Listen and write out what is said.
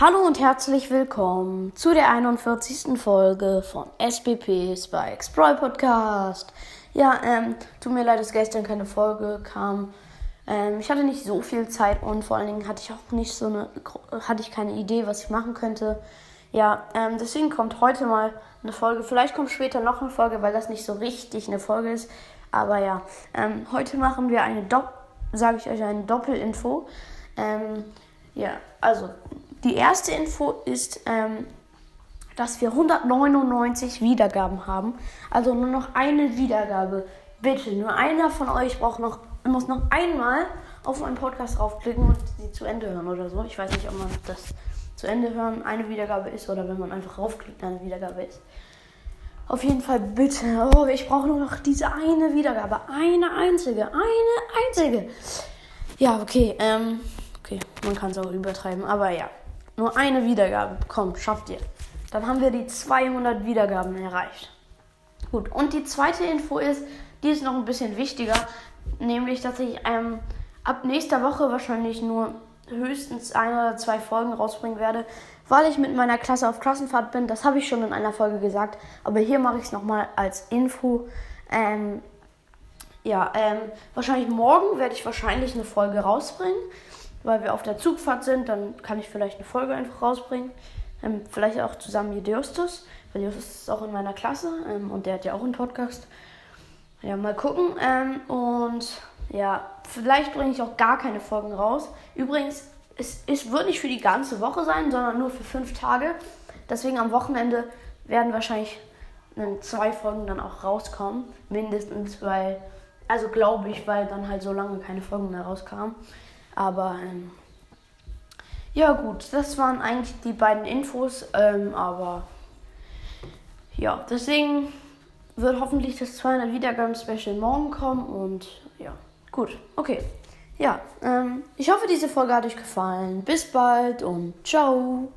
Hallo und herzlich willkommen zu der 41. Folge von SBPs bei Exploit Podcast. Ja, ähm, tut mir leid, dass gestern keine Folge kam. Ähm, ich hatte nicht so viel Zeit und vor allen Dingen hatte ich auch nicht so eine, hatte ich keine Idee, was ich machen könnte. Ja, ähm, deswegen kommt heute mal eine Folge. Vielleicht kommt später noch eine Folge, weil das nicht so richtig eine Folge ist. Aber ja, ähm, heute machen wir eine Dopp, sage ich euch eine Doppelinfo. Ähm, ja, also die erste Info ist, ähm, dass wir 199 Wiedergaben haben. Also nur noch eine Wiedergabe. Bitte, nur einer von euch braucht noch, muss noch einmal auf meinen Podcast draufklicken und sie zu Ende hören oder so. Ich weiß nicht, ob man das zu Ende hören eine Wiedergabe ist oder wenn man einfach raufklickt, eine Wiedergabe ist. Auf jeden Fall bitte. Oh, ich brauche nur noch diese eine Wiedergabe. Eine einzige. Eine einzige. Ja, okay. Ähm, okay, man kann es auch übertreiben, aber ja. Nur eine Wiedergabe. Komm, schafft ihr. Dann haben wir die 200 Wiedergaben erreicht. Gut, und die zweite Info ist, die ist noch ein bisschen wichtiger, nämlich, dass ich ähm, ab nächster Woche wahrscheinlich nur höchstens ein oder zwei Folgen rausbringen werde, weil ich mit meiner Klasse auf Klassenfahrt bin. Das habe ich schon in einer Folge gesagt, aber hier mache ich es nochmal als Info. Ähm, ja, ähm, wahrscheinlich morgen werde ich wahrscheinlich eine Folge rausbringen weil wir auf der Zugfahrt sind, dann kann ich vielleicht eine Folge einfach rausbringen. Ähm, vielleicht auch zusammen mit Justus, weil Justus ist auch in meiner Klasse ähm, und der hat ja auch einen Podcast. Ja, mal gucken. Ähm, und ja, vielleicht bringe ich auch gar keine Folgen raus. Übrigens, es, es wird nicht für die ganze Woche sein, sondern nur für fünf Tage. Deswegen am Wochenende werden wahrscheinlich zwei Folgen dann auch rauskommen. Mindestens, weil, also glaube ich, weil dann halt so lange keine Folgen mehr rauskamen. Aber ähm, ja gut, das waren eigentlich die beiden Infos. Ähm, aber ja, deswegen wird hoffentlich das 200 Wiedergaben-Special morgen kommen. Und ja, gut, okay. Ja, ähm, ich hoffe, diese Folge hat euch gefallen. Bis bald und ciao.